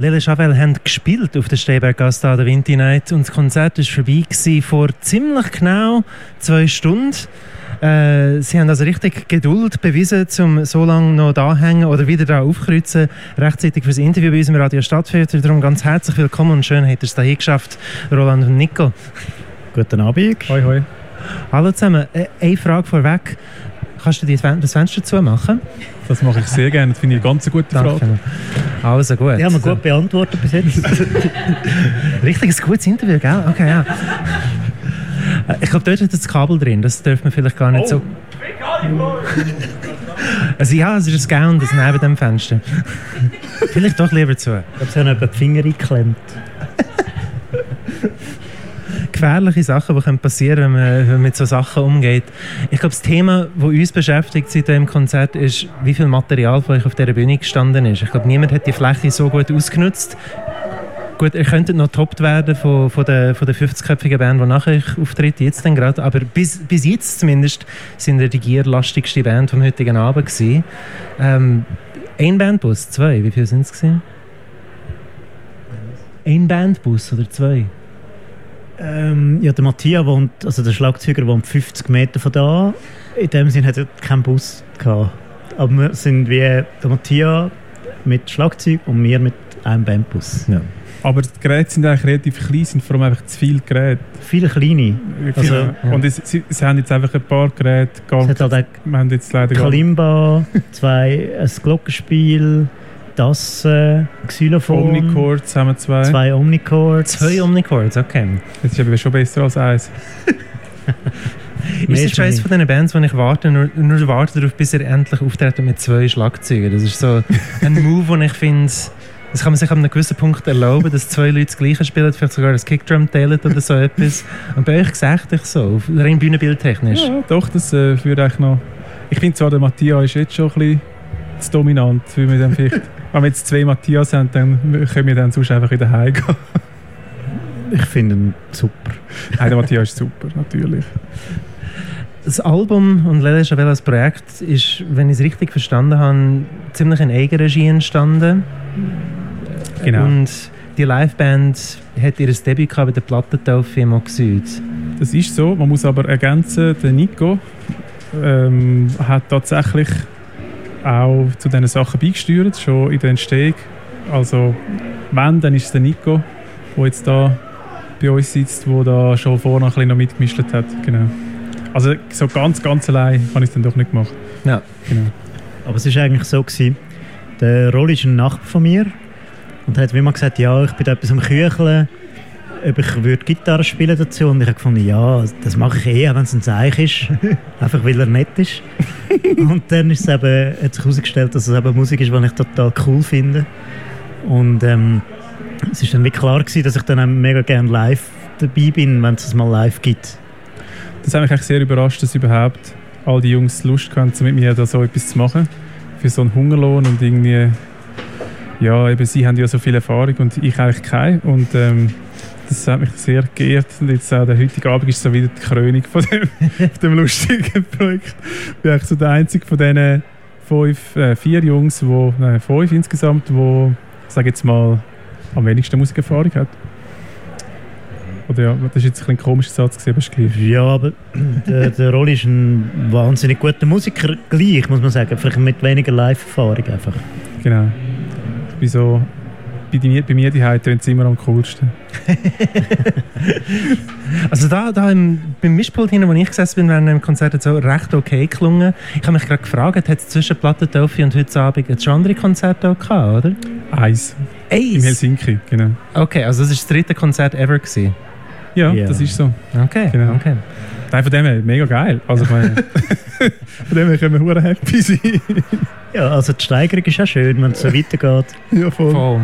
Lele Chavel haben gespielt auf der Stehberggasse an der Winter Night und das Konzert war vorbei vor ziemlich genau zwei Stunden. Äh, sie haben also richtig Geduld bewiesen, um so lange noch da hängen oder wieder da aufkreuzen, rechtzeitig für das Interview bei unserem Radio Stadtfilter. Darum ganz herzlich willkommen und schön, hat ihr es hier geschafft, Roland und Nico. Guten Abend. Hoi, hoi. Hallo zusammen. Äh, eine Frage vorweg. Kannst du das Fenster zumachen? Das mache ich sehr gerne. Das finde ich eine ganz gute Frage. Danke. Also gut. Die haben wir gut beantwortet bis jetzt. Richtig ein gutes Interview, gell? Okay, ja. Ich glaube, dort ist das Kabel drin. Das dürfen wir vielleicht gar nicht oh. so... Also ja, es ist ein Gown, das neben dem Fenster. vielleicht doch lieber zu. Ich glaube, sie haben die Finger eingeklemmt gefährliche Sachen, die passieren können, wenn man, mit so Sachen umgeht. Ich glaube, das Thema, das uns beschäftigt seit dem Konzert, ist, wie viel Material von euch auf dieser Bühne gestanden ist. Ich glaube, niemand hat die Fläche so gut ausgenutzt. Gut, ihr könntet noch toppt werden von, von der, von der 50-köpfigen Band, die nachher euch auftritt, jetzt dann gerade. Aber bis, bis jetzt zumindest sind ihr die gierlastigste Band vom heutigen Abend gewesen. Ähm, ein Bandbus, zwei, wie viele sind es gewesen? Ein Bandbus oder zwei? Ähm, ja, der Matthias wohnt, also der Schlagzeuger wohnt 50 Meter von da. In dem Sinne hat er keinen Bus gehabt. Aber wir sind wie der Matthias mit Schlagzeug und wir mit einem Bandbus. Ja. Aber die Geräte sind eigentlich relativ klein, sind vor allem einfach zu viele Geräte. Viele kleine. Also, ja. Und es, sie, sie, haben jetzt einfach ein paar Geräte. Gar es hat halt wir haben jetzt leider Kalimba, zwei, ein Glockenspiel, das äh, Xylophon. Omnichords haben wir zwei. Zwei Omnichords. Zwei Omnichords, okay. Das ist aber schon besser als eins. ist das eines von diesen Bands, wo ich warte, nur, nur warte darauf, bis er endlich auftritt mit zwei Schlagzeugen? Das ist so ein Move, den ich finde, das kann man sich an einem gewissen Punkt erlauben, dass zwei Leute das Gleiche spielen, vielleicht sogar das Kickdrum teilen oder so etwas. Und bei euch gesagt ich so, rein bühnenbildtechnisch. Ja, doch, das äh, würde eigentlich noch... Ich finde zwar, der Matthias ist jetzt schon ein bisschen zu dominant, wie wir dann vielleicht wenn wir jetzt zwei Matthias haben, dann können wir dann sonst einfach wieder heimgehen. ich finde ihn super. Nein, der Matthias ist super, natürlich. Das Album und Lele Chavel als Projekt ist, wenn ich es richtig verstanden habe, ziemlich in Eigenregie entstanden. Genau. Und die Liveband hat ihr Debüt bei der Plattentaufe im Oxyd. Das ist so, man muss aber ergänzen, der Nico ähm, hat tatsächlich auch zu diesen Sachen beigesteuert, schon in der Entstehung. Also wenn, dann ist es der Nico, der jetzt da bei uns sitzt, der da schon vorne ein bisschen noch mitgemischt hat. Genau. Also so ganz, ganz allein habe ich es dann doch nicht gemacht. Ja. Genau. Aber es war eigentlich so, gewesen, der Rolli ist ein Nachbar von mir und hat wie immer gesagt, ja, ich bin da etwas am Kücheln ob ich würde Gitarre spielen dazu und ich habe gefunden, ja, das mache ich eher, wenn es ein Zeichen ist, einfach weil er nett ist. und dann ist es eben, hat sich herausgestellt, dass es eben Musik ist, die ich total cool finde. Und ähm, es ist dann wirklich klar gewesen, dass ich dann auch mega gerne live dabei bin, wenn es mal live gibt. Das hat mich eigentlich sehr überrascht, dass überhaupt all die Jungs Lust hatten, mit mir da so etwas zu machen. Für so einen Hungerlohn und irgendwie, ja, eben sie haben ja so viel Erfahrung und ich eigentlich keine. Und ähm, das hat mich sehr geehrt. Und jetzt auch der heutige Abend ist so wieder die Krönung von dem, dem lustigen Projekt. Ich bin eigentlich so der einzige von diesen fünf, äh, vier Jungs, wo, nein, fünf insgesamt, wo, sage jetzt mal, am wenigsten Musikerfahrung hat. Oder ja, das ist jetzt ein, ein komischer Satz gewesen, aber gleich. Ja, aber der, der Rolli ist ein wahnsinnig guter Musiker, gleich, muss man sagen. Vielleicht mit weniger Live-Erfahrung einfach. Genau. Ich bin so bei, die, bei mir die tönt es immer am coolsten. also da, da im, beim Mischpult hinten, wo ich gesessen bin, während dem Konzert hat so recht okay gelungen. Ich habe mich gerade gefragt, hat es zwischen Plattentaufe und heute Abend schon andere Konzerte auch gehabt, oder? Eins. Eins? In Helsinki, genau. Okay, also das war das dritte Konzert ever gewesen. Ja, yeah. das ist so. Okay, genau. okay. Nein, von dem her mega geil. Also ich meine, von dem her können wir happy sein. Ja, also die Steigerung ist auch schön, wenn es so weitergeht. Ja, voll. voll.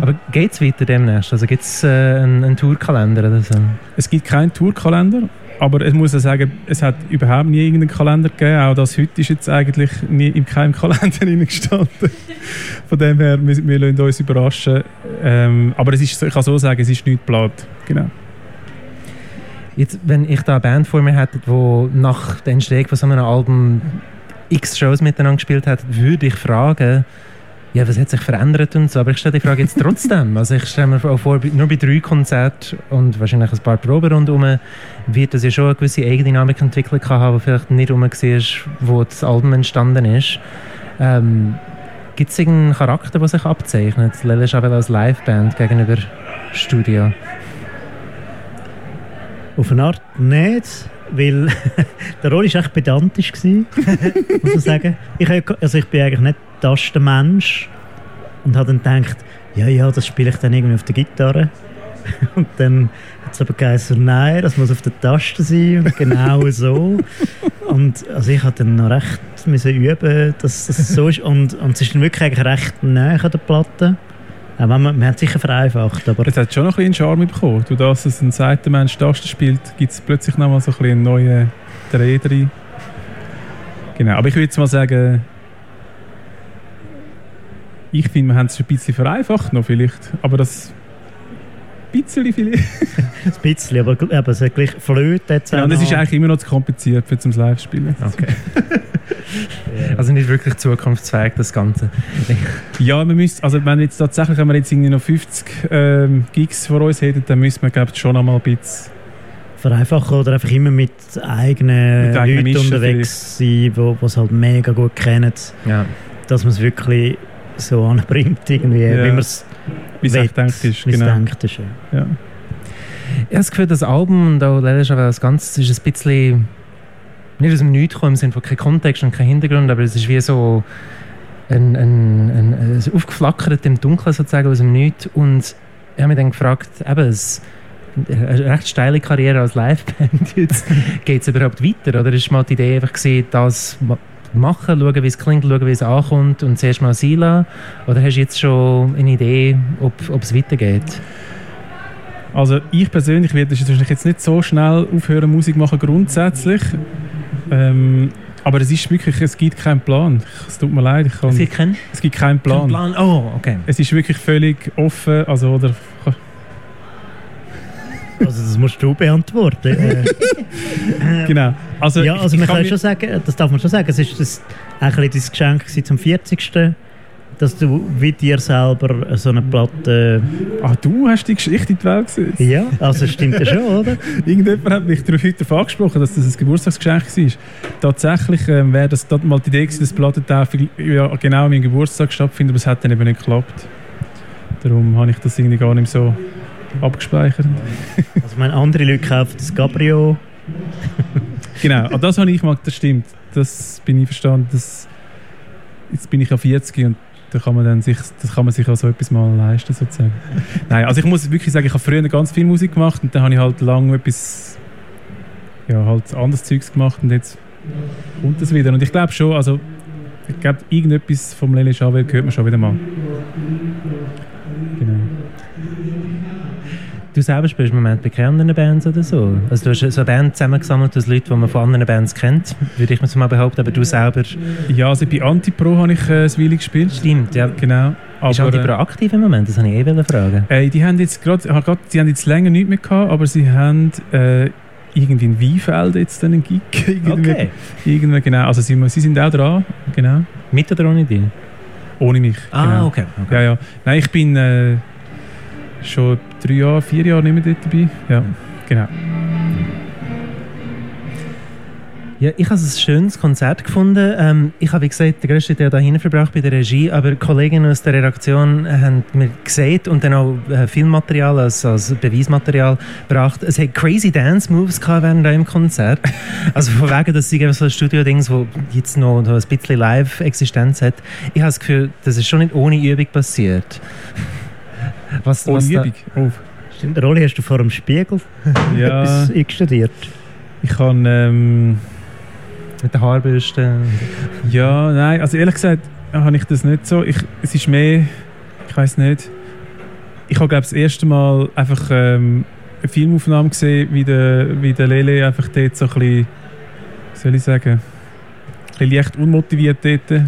Aber geht es weiter demnächst? Also gibt es äh, einen, einen, Tourkalender oder so? Es gibt keinen Tourkalender, aber ich muss ja sagen, es hat überhaupt nie irgendeinen Kalender gegeben. Auch das heute ist jetzt eigentlich nie in keinem Kalender gestanden. Von dem her, wir, wir lassen uns überraschen. Ähm, aber es ist, ich kann so sagen, es ist nicht geplant. Genau. Jetzt, wenn ich da eine Band vor mir hätte, die nach der Entstehung von so einem Album x Shows miteinander gespielt hat, würde ich fragen, ja, was hat sich verändert und so. Aber ich stelle die Frage jetzt trotzdem. Also ich stelle mir auch vor, nur bei drei Konzerten und wahrscheinlich ein paar Proben rundherum wird das ja schon eine gewisse Eigendynamik entwickelt haben, die vielleicht nicht rum war, wo das Album entstanden ist. Ähm, Gibt es irgendeinen Charakter, der sich abzeichnet? Lele Chabelle als Liveband gegenüber Studio? Auf eine Art nicht, weil der Rolle war echt pedantisch, gewesen, muss man sagen. Ich, also ich bin eigentlich nicht Tastenmensch und habe dann gedacht, ja, ja, das spiele ich dann irgendwie auf der Gitarre. Und dann hat es aber geheißen, nein, das muss auf der Taste sein und genau so. Und also ich habe dann noch recht müssen üben, dass das so ist. Und, und es ist dann wirklich eigentlich recht nah an der Platte. Auch wenn man, man hat sicher vereinfacht, aber... Es hat schon noch ein bisschen Charme bekommen. Du dass es ein Seitenmensch Tasten spielt, gibt es plötzlich noch mal so ein einen neuen Dreh drin. Genau, aber ich würde jetzt mal sagen, ich finde, wir haben es ein bisschen vereinfacht noch vielleicht, aber das bisschen vielleicht. ein bisschen, aber, aber es hat gleich Flöte Ja, und es ist eigentlich immer noch zu kompliziert für zum Live-Spielen. Okay. also nicht wirklich zukunftsfähig, das Ganze. ja, wir müssen, also wenn jetzt tatsächlich, wenn wir jetzt irgendwie noch 50 ähm, Gigs vor uns hätten, dann müssen wir, glaube ich, schon einmal ein bisschen vereinfachen oder einfach immer mit eigenen mit Leuten Mischen unterwegs vielleicht. sein, die es halt mega gut kennen. Ja. Dass man es wirklich so anbringt, irgendwie, ja. wie man es wie es denkt ist. Genau. Denkt ist ja. ja. Ich habe das Gefühl, das Album und auch leider schon das Ganze ist ein bisschen nicht aus dem Nichts gekommen, im Sinne von kein Kontext und kein Hintergrund, aber es ist wie so ein, ein, ein, ein aufgeflackert im Dunkeln sozusagen aus dem Nichts und ich habe mich dann gefragt, eben, es, eine recht steile Karriere als Liveband, jetzt geht es überhaupt weiter oder ist mal die Idee einfach gewesen, das machen, schauen, wie es klingt, schauen, wie es ankommt und zuerst mal sein lassen? Oder hast du jetzt schon eine Idee, ob, ob es weitergeht? Also ich persönlich werde jetzt nicht so schnell aufhören Musik machen grundsätzlich. Ähm, aber es ist wirklich, es gibt keinen Plan. Es tut mir leid. Ich kann, es, gibt keinen? es gibt keinen Plan. Kein Plan. Oh, okay. Es ist wirklich völlig offen. Also, oder, also das musst du beantworten. Äh, genau. Also, ja, also man kann, kann schon sagen, das darf man schon sagen, es ist das, ein dein Geschenk zum 40 dass du wie dir selber so eine Platte... Ah, du hast die Geschichte in die Welt gesetzt? Ja, also stimmt ja schon, oder? Irgendjemand hat mich darauf heute angesprochen, dass das ein Geburtstagsgeschenk war. Tatsächlich ähm, wäre das mal die Idee gewesen, dass Plattentaufe ja, genau an meinem Geburtstag stattfindet, aber es hat dann eben nicht geklappt. Darum habe ich das irgendwie gar nicht so abgespeichert. also meine andere Leute kaufen das Cabrio. genau, und das habe ich gemacht, das stimmt. Das bin ich verstanden. Das, jetzt bin ich ja 40 und da kann man dann sich, das kann man sich auch so etwas mal leisten sozusagen. Nein, also ich muss wirklich sagen, ich habe früher ganz viel Musik gemacht und dann habe ich halt lange etwas ja, halt anderes Zeugs gemacht und jetzt kommt das wieder. Und ich glaube schon, also ich glaube, irgendetwas vom Lele Chavel hört man schon wieder mal. Du selber spielst im Moment bei keinen anderen Bands oder so? Also du hast so eine Band zusammengesammelt aus Leuten, die man von anderen Bands kennt, würde ich mir mal behaupten, aber du selber... Ja, also bei Antipro habe ich äh, Weile gespielt. Stimmt, ja. Genau. Aber, ist Antipro aktiv im Moment? Das habe ich eh fragen. Äh, die haben jetzt gerade, die haben jetzt länger nichts mehr gehabt, aber sie haben... Äh, irgendwie in Weinfeld jetzt einen Gig. irgendwie, okay. Irgendwie, genau. Also sie, sie sind auch dran, genau. Mit oder ohne dich? Ohne mich. Ah, genau. okay, okay. Ja, ja. Nein, ich bin... Äh, schon drei Jahre, vier Jahre nicht mehr dort dabei. Ja, genau. Ja, ich habe ein schönes Konzert gefunden. Ähm, ich habe, wie gesagt, den grössten Teil dahin verbracht bei der Regie, aber Kolleginnen aus der Redaktion haben mir gesagt und dann auch äh, Filmmaterial als, als Beweismaterial gebracht. Es hat crazy Dance Moves während einem Konzert. also von wegen, dass sie so ein Studio-Dings, das jetzt noch ein bisschen Live-Existenz hat. Ich habe das Gefühl, das ist schon nicht ohne Übung passiert. Was, was Übung. Oh. Stimmt, Rolli, hast du vor dem Spiegel ja. etwas eingestudiert? Ich kann ähm, mit der Haarbürste. Ja, nein, also ehrlich gesagt habe ich das nicht so. Ich, es ist mehr, ich weiß nicht. Ich habe glaube das erste Mal einfach ähm, eine Filmaufnahme gesehen, wie der, wie der Lele einfach dort so ein bisschen, soll ich sagen, ein bisschen leicht unmotiviert dort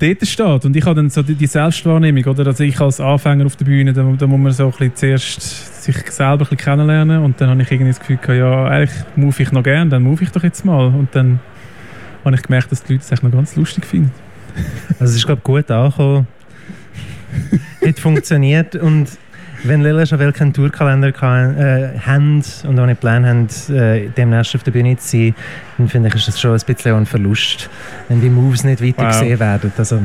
dort steht. Und ich habe dann so die, die Selbstwahrnehmung, oder? Also ich als Anfänger auf der Bühne, da, da muss man so ein bisschen zuerst sich selber ein bisschen kennenlernen und dann habe ich irgendwie das Gefühl gehabt, ja, eigentlich move ich noch gern, dann move ich doch jetzt mal. Und dann habe ich gemerkt, dass die Leute es noch ganz lustig finden. Also es ist, glaube ich, gut angekommen. Hat funktioniert und wenn Lila Chavel keinen Tourkalender kann, äh, haben und auch nicht Plan haben, äh, demnächst auf der Bühne zu sein, dann finde ich, ist das schon ein bisschen ein Verlust, wenn die Moves nicht weiter Wow. gesehen werden. Also,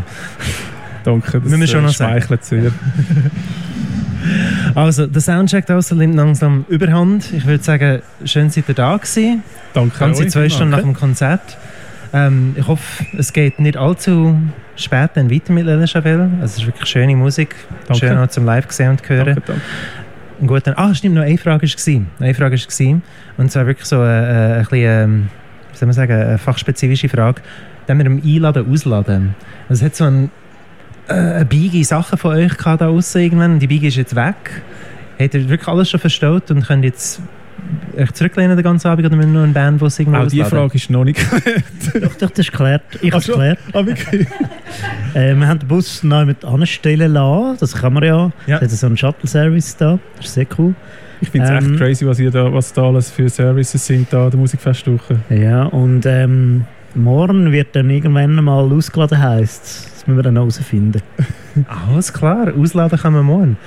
Danke, das Müssen wir schon äh, noch schmeichelt sehr. also der Soundcheck draussen nimmt langsam überhand. Ich würde sagen, schön seid ihr da gewesen. Danke Ganze zwei Stunden nach dem Konzert. Ähm, ich hoffe, es geht nicht allzu spät dann weiter mit Lila Chavel. Also es ist wirklich schöne Musik. Danke. Schön auch zum Live sehen und hören. Danke, danke. Einen guten, ah, stimmt, noch eine Frage war. Eine Frage war, und zwar wirklich so eine, eine, ein bisschen, ähm, wie soll man sagen, eine fachspezifische Frage. Dann mit dem Einladen, Ausladen. Also es hat so ein, äh, eine Biege Sachen von euch gehabt da aussen irgendwann und die Biege ist jetzt weg. Habt ihr wirklich alles schon verstaut und könnt jetzt euch zurücklehnen den ganzen Abend oder müsst ihr noch eine Band, die es irgendwo Auch die? Frage ist noch nicht Doch, doch, das ist geklärt. Ich habe es Ach so. geklärt. Ah, wirklich? Äh, wir haben den Bus neu mit anstellen lassen. Das kann man ja. Ja. Es hat so einen Shuttle-Service da. Das ist sehr cool. Ich finde es Ähm. echt crazy, was, ihr da, was da alles für Services sind da an der Musikfestwoche. Ja, und ähm, morgen wird dann irgendwann mal ausgeladen, heisst Das müssen wir dann herausfinden. Alles klar, ausladen kann man morgen.